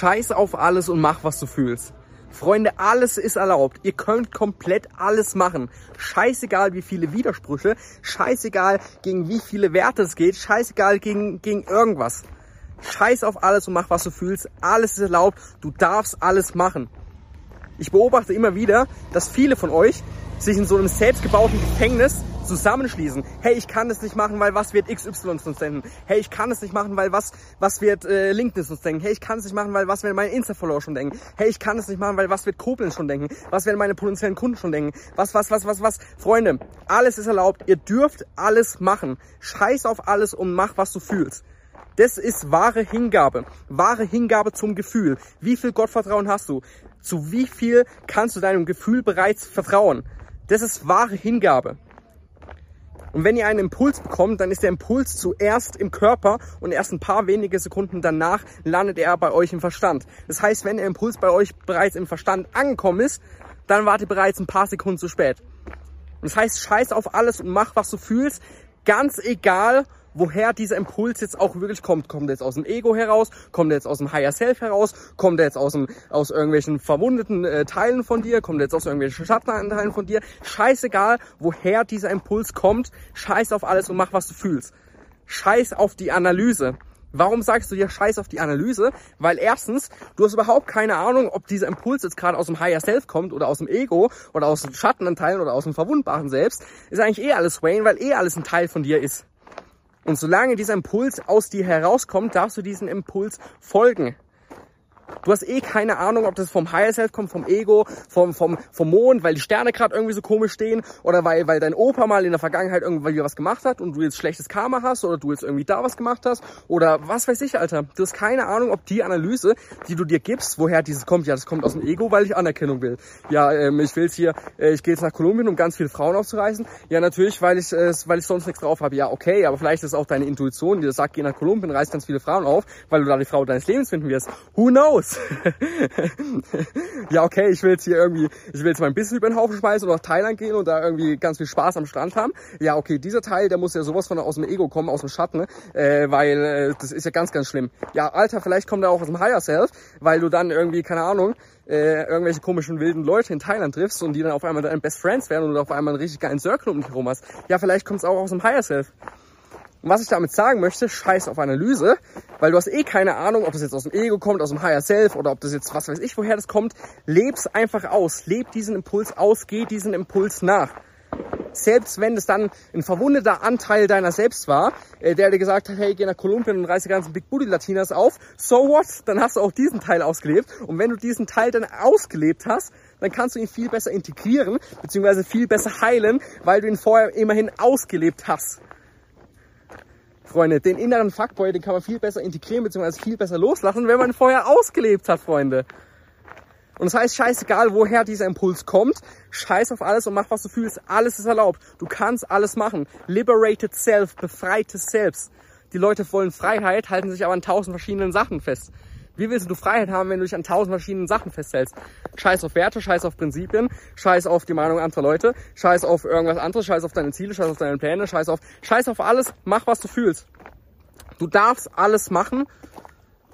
Scheiß auf alles und mach, was du fühlst. Freunde, alles ist erlaubt. Ihr könnt komplett alles machen. Scheißegal, wie viele Widersprüche, scheißegal, gegen wie viele Werte es geht, scheißegal, gegen, gegen irgendwas. Scheiß auf alles und mach, was du fühlst. Alles ist erlaubt. Du darfst alles machen. Ich beobachte immer wieder, dass viele von euch sich in so einem selbstgebauten Gefängnis zusammenschließen. Hey, ich kann das nicht machen, weil was wird XY uns denken? Hey, ich kann es nicht machen, weil was, was wird äh, LinkedIn uns denken? Hey, ich kann es nicht machen, weil was werden meine Insta-Follower schon denken? Hey, ich kann es nicht machen, weil was wird Koblenz schon denken? Was werden meine potenziellen Kunden schon denken? Was, was, was, was, was? Freunde, alles ist erlaubt. Ihr dürft alles machen. Scheiß auf alles und mach, was du fühlst. Das ist wahre Hingabe. Wahre Hingabe zum Gefühl. Wie viel Gottvertrauen hast du? Zu wie viel kannst du deinem Gefühl bereits vertrauen? Das ist wahre Hingabe. Und wenn ihr einen Impuls bekommt, dann ist der Impuls zuerst im Körper und erst ein paar wenige Sekunden danach landet er bei euch im Verstand. Das heißt, wenn der Impuls bei euch bereits im Verstand angekommen ist, dann wart ihr bereits ein paar Sekunden zu spät. Das heißt, scheiß auf alles und mach, was du fühlst, ganz egal, woher dieser Impuls jetzt auch wirklich kommt. Kommt er jetzt aus dem Ego heraus? Kommt er jetzt aus dem Higher Self heraus? Kommt er jetzt aus, dem, aus irgendwelchen verwundeten äh, Teilen von dir? Kommt er jetzt aus irgendwelchen Schattenteilen von dir? Scheißegal, woher dieser Impuls kommt. Scheiß auf alles und mach, was du fühlst. Scheiß auf die Analyse. Warum sagst du dir Scheiß auf die Analyse? Weil erstens, du hast überhaupt keine Ahnung, ob dieser Impuls jetzt gerade aus dem Higher Self kommt oder aus dem Ego oder aus den Schattenanteilen oder aus dem verwundbaren Selbst. Ist eigentlich eh alles Wayne, weil eh alles ein Teil von dir ist. Und solange dieser Impuls aus dir herauskommt, darfst du diesen Impuls folgen. Du hast eh keine Ahnung, ob das vom Higher Self kommt, vom Ego, vom, vom, vom Mond, weil die Sterne gerade irgendwie so komisch stehen oder weil, weil dein Opa mal in der Vergangenheit irgendwie was gemacht hat und du jetzt schlechtes Karma hast oder du jetzt irgendwie da was gemacht hast oder was weiß ich, Alter. Du hast keine Ahnung, ob die Analyse, die du dir gibst, woher dieses kommt. Ja, das kommt aus dem Ego, weil ich Anerkennung will. Ja, ähm, ich will jetzt hier, äh, ich gehe jetzt nach Kolumbien, um ganz viele Frauen aufzureißen. Ja, natürlich, weil ich, äh, weil ich sonst nichts drauf habe. Ja, okay, aber vielleicht ist auch deine Intuition, die dir sagt, geh nach Kolumbien, reiß ganz viele Frauen auf, weil du da die Frau deines Lebens finden wirst. Who knows? ja, okay, ich will jetzt hier irgendwie, ich will jetzt mein Business über den Haufen schmeißen und nach Thailand gehen und da irgendwie ganz viel Spaß am Strand haben. Ja, okay, dieser Teil, der muss ja sowas von aus dem Ego kommen, aus dem Schatten, äh, weil äh, das ist ja ganz, ganz schlimm. Ja, Alter, vielleicht kommt er auch aus dem Higher Self, weil du dann irgendwie, keine Ahnung, äh, irgendwelche komischen wilden Leute in Thailand triffst und die dann auf einmal deine Best Friends werden und du auf einmal einen richtig geilen Circle um dich herum hast. Ja, vielleicht kommt es auch aus dem Higher Self. Und was ich damit sagen möchte, scheiß auf Analyse, weil du hast eh keine Ahnung, ob das jetzt aus dem Ego kommt, aus dem Higher Self oder ob das jetzt, was weiß ich, woher das kommt. Leb's einfach aus. Leb diesen Impuls aus, geh diesen Impuls nach. Selbst wenn es dann ein verwundeter Anteil deiner selbst war, äh, der dir gesagt hat, hey, geh nach Kolumbien und reiß die ganzen Big Booty Latinas auf, so what? Dann hast du auch diesen Teil ausgelebt. Und wenn du diesen Teil dann ausgelebt hast, dann kannst du ihn viel besser integrieren, beziehungsweise viel besser heilen, weil du ihn vorher immerhin ausgelebt hast. Freunde. Den inneren Fuckboy, den kann man viel besser integrieren bzw. viel besser loslassen, wenn man vorher ausgelebt hat, Freunde. Und das heißt, scheißegal, woher dieser Impuls kommt, scheiß auf alles und mach, was du fühlst. Alles ist erlaubt. Du kannst alles machen. Liberated Self, befreites Selbst. Die Leute wollen Freiheit, halten sich aber an tausend verschiedenen Sachen fest. Wie willst du Freiheit haben, wenn du dich an tausend verschiedenen Sachen festhältst? Scheiß auf Werte, scheiß auf Prinzipien, scheiß auf die Meinung anderer Leute, scheiß auf irgendwas anderes, scheiß auf deine Ziele, scheiß auf deine Pläne, scheiß auf, scheiß auf alles, mach was du fühlst. Du darfst alles machen,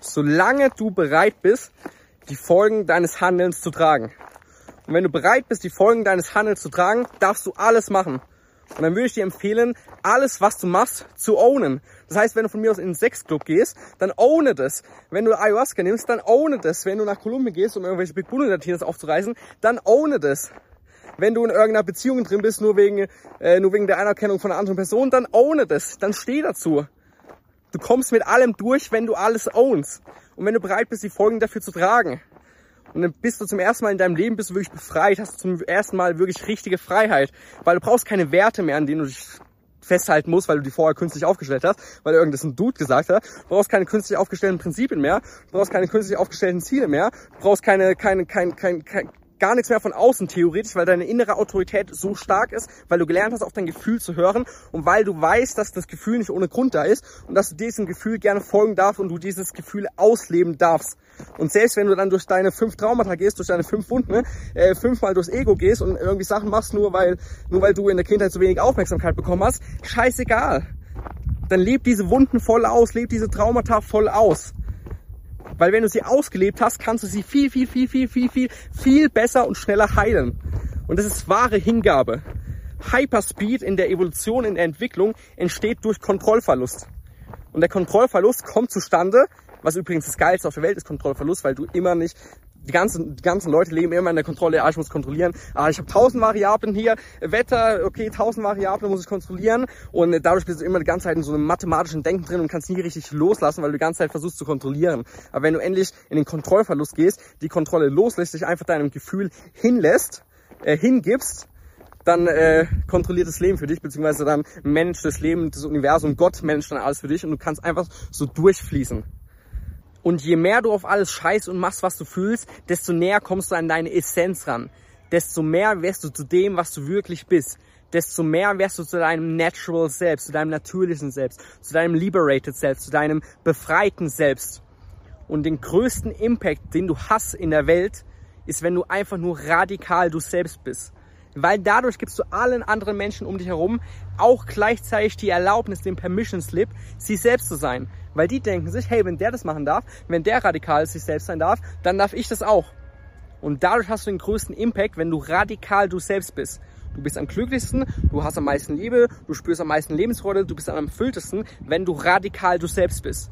solange du bereit bist, die Folgen deines Handelns zu tragen. Und wenn du bereit bist, die Folgen deines Handelns zu tragen, darfst du alles machen. Und dann würde ich dir empfehlen, alles, was du machst, zu ownen. Das heißt, wenn du von mir aus in den Sexclub gehst, dann owne das. Wenn du Ayahuasca nimmst, dann owne das. Wenn du nach Kolumbien gehst, um irgendwelche Big Bull Latinas aufzureißen, dann owne das. Wenn du in irgendeiner Beziehung drin bist, nur wegen, äh, nur wegen der Anerkennung von einer anderen Person, dann owne das. Dann steh dazu. Du kommst mit allem durch, wenn du alles ownst. Und wenn du bereit bist, die Folgen dafür zu tragen. Und dann bist du zum ersten Mal in deinem Leben bist du wirklich befreit, hast du zum ersten Mal wirklich richtige Freiheit. Weil du brauchst keine Werte mehr, an denen du dich festhalten musst, weil du die vorher künstlich aufgestellt hast, weil irgendwas ein Dude gesagt hat. Du brauchst keine künstlich aufgestellten Prinzipien mehr, du brauchst keine künstlich aufgestellten Ziele mehr, du brauchst keine, keine, kein, kein, kein gar nichts mehr von außen theoretisch, weil deine innere Autorität so stark ist, weil du gelernt hast, auf dein Gefühl zu hören und weil du weißt, dass das Gefühl nicht ohne Grund da ist und dass du diesem Gefühl gerne folgen darfst und du dieses Gefühl ausleben darfst. Und selbst wenn du dann durch deine fünf Traumata gehst, durch deine fünf Wunden, äh, fünfmal durchs Ego gehst und irgendwie Sachen machst, nur weil, nur weil du in der Kindheit zu wenig Aufmerksamkeit bekommen hast, scheißegal. Dann leb diese Wunden voll aus, leb diese Traumata voll aus. Weil wenn du sie ausgelebt hast, kannst du sie viel, viel, viel, viel, viel, viel, viel besser und schneller heilen. Und das ist wahre Hingabe. Hyperspeed in der Evolution, in der Entwicklung entsteht durch Kontrollverlust. Und der Kontrollverlust kommt zustande, was übrigens das Geilste auf der Welt ist, Kontrollverlust, weil du immer nicht die ganzen, die ganzen Leute leben immer in der Kontrolle, ah, ich muss kontrollieren, ah, ich habe tausend Variablen hier, Wetter, okay, tausend Variablen muss ich kontrollieren und dadurch bist du immer die ganze Zeit in so einem mathematischen Denken drin und kannst nie richtig loslassen, weil du die ganze Zeit versuchst zu kontrollieren. Aber wenn du endlich in den Kontrollverlust gehst, die Kontrolle loslässt, dich einfach deinem Gefühl hinlässt, äh, hingibst, dann äh, kontrolliert das Leben für dich, beziehungsweise dann managt das Leben, das Universum, Gott managt dann alles für dich und du kannst einfach so durchfließen. Und je mehr du auf alles scheißt und machst, was du fühlst, desto näher kommst du an deine Essenz ran. Desto mehr wirst du zu dem, was du wirklich bist. Desto mehr wirst du zu deinem Natural Selbst, zu deinem natürlichen Selbst, zu deinem Liberated Selbst, zu deinem befreiten Selbst. Und den größten Impact, den du hast in der Welt, ist, wenn du einfach nur radikal du selbst bist. Weil dadurch gibst du allen anderen Menschen um dich herum auch gleichzeitig die Erlaubnis, den Permission Slip, sie selbst zu sein. Weil die denken sich, hey, wenn der das machen darf, wenn der radikal sich selbst sein darf, dann darf ich das auch. Und dadurch hast du den größten Impact, wenn du radikal du selbst bist. Du bist am glücklichsten, du hast am meisten Liebe, du spürst am meisten Lebensfreude, du bist am erfülltesten, wenn du radikal du selbst bist.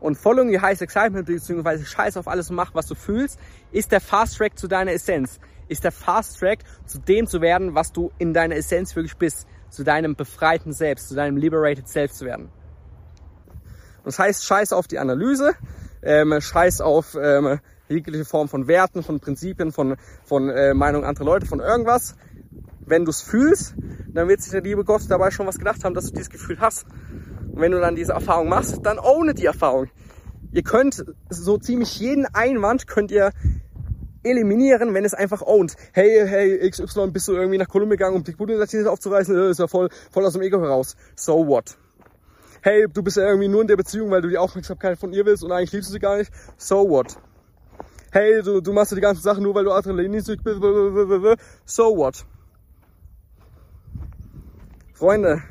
Und Following your highest excitement, beziehungsweise scheiß auf alles und mach, was du fühlst, ist der Fast Track zu deiner Essenz. Ist der Fast Track zu dem zu werden, was du in deiner Essenz wirklich bist. Zu deinem befreiten Selbst, zu deinem liberated Self zu werden. Das heißt, scheiß auf die Analyse, ähm, scheiß auf ähm, jegliche Form von Werten, von Prinzipien, von, von äh, Meinung anderer Leute, von irgendwas. Wenn du es fühlst, dann wird sich der liebe Gott dabei schon was gedacht haben, dass du dieses Gefühl hast. Und wenn du dann diese Erfahrung machst, dann ohne die Erfahrung. Ihr könnt so ziemlich jeden Einwand könnt ihr eliminieren, wenn es einfach ownt. Hey, hey, XY, bist du irgendwie nach Kolumbien gegangen, um die Buddha-Universität aufzureißen? Das ist ja voll, voll aus dem Ego heraus. So what? Hey, du bist ja irgendwie nur in der Beziehung, weil du die Aufmerksamkeit von ihr willst und eigentlich liebst du sie gar nicht. So what? Hey, du, du machst ja die ganzen Sachen nur, weil du Adrenalinsüchtig bist. So what? Freunde,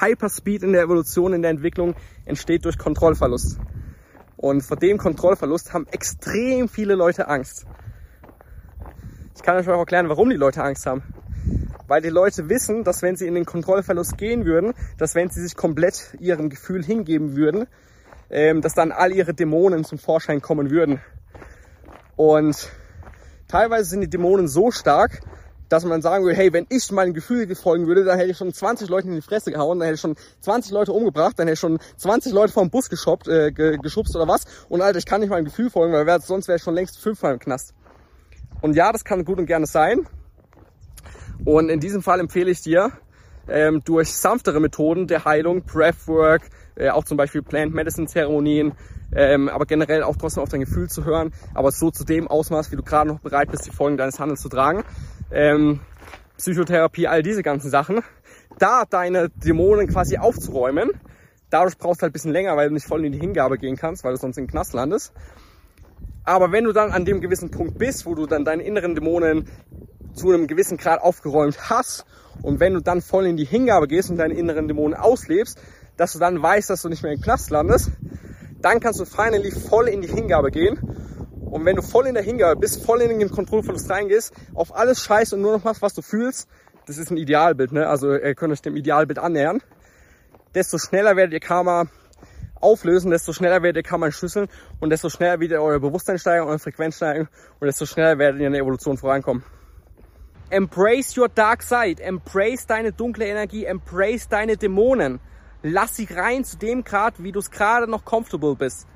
Hyperspeed in der Evolution, in der Entwicklung entsteht durch Kontrollverlust. Und vor dem Kontrollverlust haben extrem viele Leute Angst. Ich kann euch auch erklären, warum die Leute Angst haben weil die Leute wissen, dass wenn sie in den Kontrollverlust gehen würden, dass wenn sie sich komplett ihrem Gefühl hingeben würden, ähm, dass dann all ihre Dämonen zum Vorschein kommen würden. Und teilweise sind die Dämonen so stark, dass man sagen würde, hey, wenn ich meinem Gefühl folgen würde, dann hätte ich schon 20 Leute in die Fresse gehauen, dann hätte ich schon 20 Leute umgebracht, dann hätte ich schon 20 Leute vom Bus geschoppt, äh, geschubst oder was. Und Alter, ich kann nicht meinem Gefühl folgen, weil sonst wäre ich schon längst fünfmal im Knast. Und ja, das kann gut und gerne sein. Und in diesem Fall empfehle ich dir, ähm, durch sanftere Methoden der Heilung, Breathwork, äh, auch zum Beispiel Plant Medicine Zeremonien, ähm, aber generell auch trotzdem auf dein Gefühl zu hören, aber so zu dem Ausmaß, wie du gerade noch bereit bist, die Folgen deines Handels zu tragen. Ähm, Psychotherapie, all diese ganzen Sachen. Da deine Dämonen quasi aufzuräumen, dadurch brauchst du halt ein bisschen länger, weil du nicht voll in die Hingabe gehen kannst, weil du sonst in den Knast landest. Aber wenn du dann an dem gewissen Punkt bist, wo du dann deine inneren Dämonen zu einem gewissen Grad aufgeräumt hast und wenn du dann voll in die Hingabe gehst und deine inneren Dämonen auslebst, dass du dann weißt, dass du nicht mehr im Knast landest, dann kannst du finally voll in die Hingabe gehen. Und wenn du voll in der Hingabe bist, voll in den Kontrollverlust reingehst, auf alles scheißt und nur noch machst, was du fühlst, das ist ein Idealbild, ne? Also ihr könnt euch dem Idealbild annähern. Desto schneller werdet ihr Karma auflösen, desto schneller werdet ihr Karma entschlüsseln und desto schneller wird ihr euer Bewusstsein steigen, eure Frequenz steigen und desto schneller werdet ihr in der Evolution vorankommen. Embrace your dark side. Embrace deine dunkle Energie. Embrace deine Dämonen. Lass sie rein zu dem Grad, wie du es gerade noch comfortable bist.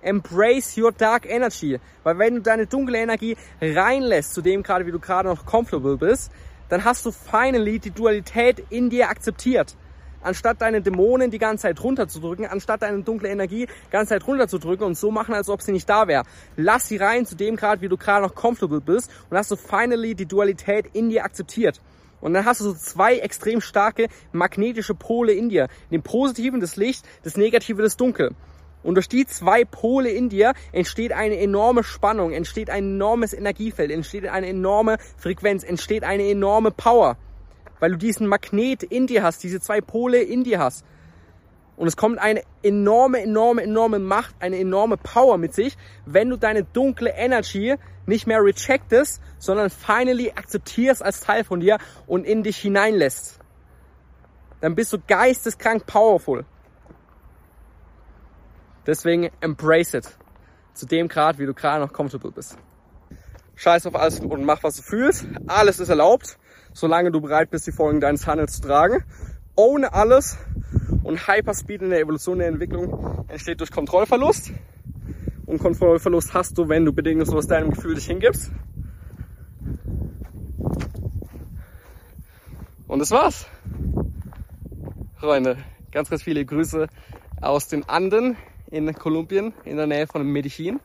Embrace your dark energy. Weil wenn du deine dunkle Energie reinlässt zu dem Grad, wie du gerade noch comfortable bist, dann hast du finally die Dualität in dir akzeptiert anstatt deine Dämonen die ganze Zeit runterzudrücken, anstatt deine dunkle Energie die ganze Zeit runterzudrücken und so machen, als ob sie nicht da wäre. Lass sie rein zu dem Grad, wie du gerade noch comfortable bist und hast du finally die Dualität in dir akzeptiert. Und dann hast du so zwei extrem starke magnetische Pole in dir. Den positiven, das Licht, das negative, das Dunkel. Und durch die zwei Pole in dir entsteht eine enorme Spannung, entsteht ein enormes Energiefeld, entsteht eine enorme Frequenz, entsteht eine enorme Power weil du diesen Magnet in dir hast, diese zwei Pole in dir hast. Und es kommt eine enorme, enorme, enorme Macht, eine enorme Power mit sich, wenn du deine dunkle Energy nicht mehr rejectest, sondern finally akzeptierst als Teil von dir und in dich hineinlässt. Dann bist du geisteskrank powerful. Deswegen embrace it. Zu dem Grad, wie du gerade noch comfortable bist. Scheiß auf alles und mach, was du fühlst. Alles ist erlaubt, solange du bereit bist, die Folgen deines Handels zu tragen. Ohne alles und Hyperspeed in der Evolution der Entwicklung entsteht durch Kontrollverlust. Und Kontrollverlust hast du, wenn du bedingungslos deinem Gefühl dich hingibst. Und das war's. Freunde, ganz, ganz viele Grüße aus den Anden in Kolumbien, in der Nähe von Medellin.